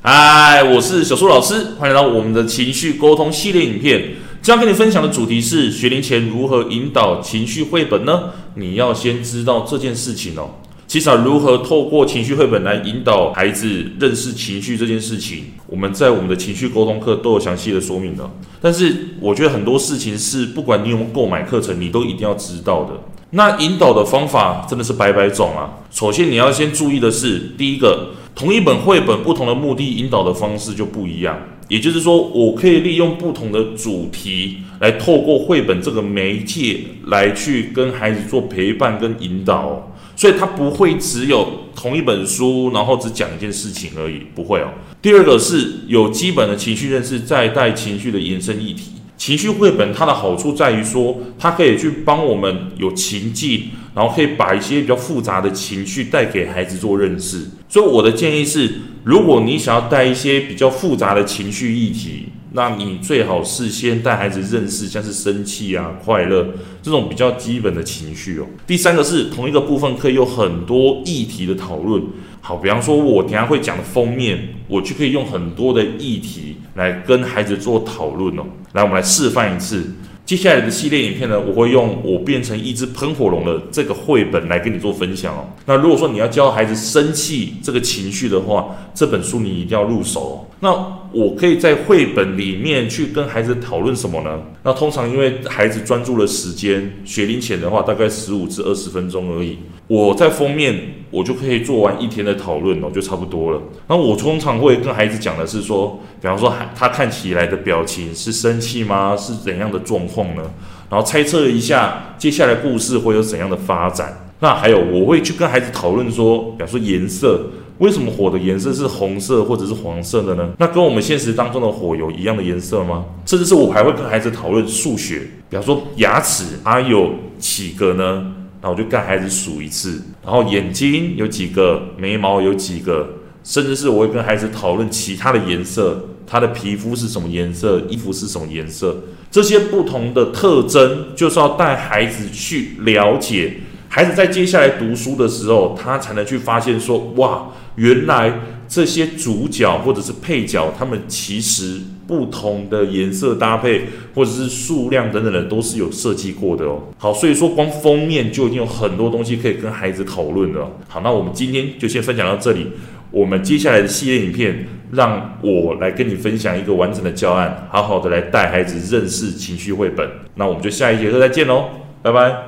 嗨，我是小苏老师，欢迎来到我们的情绪沟通系列影片。今天跟你分享的主题是学龄前如何引导情绪绘本呢？你要先知道这件事情哦。其实啊，如何透过情绪绘本来引导孩子认识情绪这件事情，我们在我们的情绪沟通课都有详细的说明的。但是我觉得很多事情是不管你有没有购买课程，你都一定要知道的。那引导的方法真的是百百种啊。首先你要先注意的是，第一个，同一本绘本不同的目的引导的方式就不一样。也就是说，我可以利用不同的主题来透过绘本这个媒介来去跟孩子做陪伴跟引导。所以它不会只有同一本书，然后只讲一件事情而已，不会哦。第二个是有基本的情绪认识，再带情绪的延伸议题。情绪绘本它的好处在于说，它可以去帮我们有情境，然后可以把一些比较复杂的情绪带给孩子做认识。所以我的建议是，如果你想要带一些比较复杂的情绪议题，那你最好事先带孩子认识，像是生气啊、快乐这种比较基本的情绪哦。第三个是同一个部分可以有很多议题的讨论。好，比方说我等下会讲的封面，我就可以用很多的议题来跟孩子做讨论哦。来，我们来示范一次。接下来的系列影片呢，我会用我变成一只喷火龙的这个绘本来跟你做分享哦。那如果说你要教孩子生气这个情绪的话，这本书你一定要入手哦。那我可以在绘本里面去跟孩子讨论什么呢？那通常因为孩子专注的时间，学龄前的话大概十五至二十分钟而已。我在封面，我就可以做完一天的讨论哦，就差不多了。那我通常会跟孩子讲的是说，比方说，他看起来的表情是生气吗？是怎样的状况呢？然后猜测一下接下来故事会有怎样的发展。那还有，我会去跟孩子讨论说，比方说颜色，为什么火的颜色是红色或者是黄色的呢？那跟我们现实当中的火有一样的颜色吗？甚至是我还会跟孩子讨论数学，比方说牙齿啊有几个呢？那我就跟孩子数一次，然后眼睛有几个，眉毛有几个，甚至是我会跟孩子讨论其他的颜色，他的皮肤是什么颜色，衣服是什么颜色，这些不同的特征就是要带孩子去了解，孩子在接下来读书的时候，他才能去发现说，哇，原来这些主角或者是配角，他们其实。不同的颜色搭配，或者是数量等等的，都是有设计过的哦。好，所以说光封面就已经有很多东西可以跟孩子讨论了。好，那我们今天就先分享到这里。我们接下来的系列影片，让我来跟你分享一个完整的教案，好好的来带孩子认识情绪绘本。那我们就下一节课再见喽，拜拜。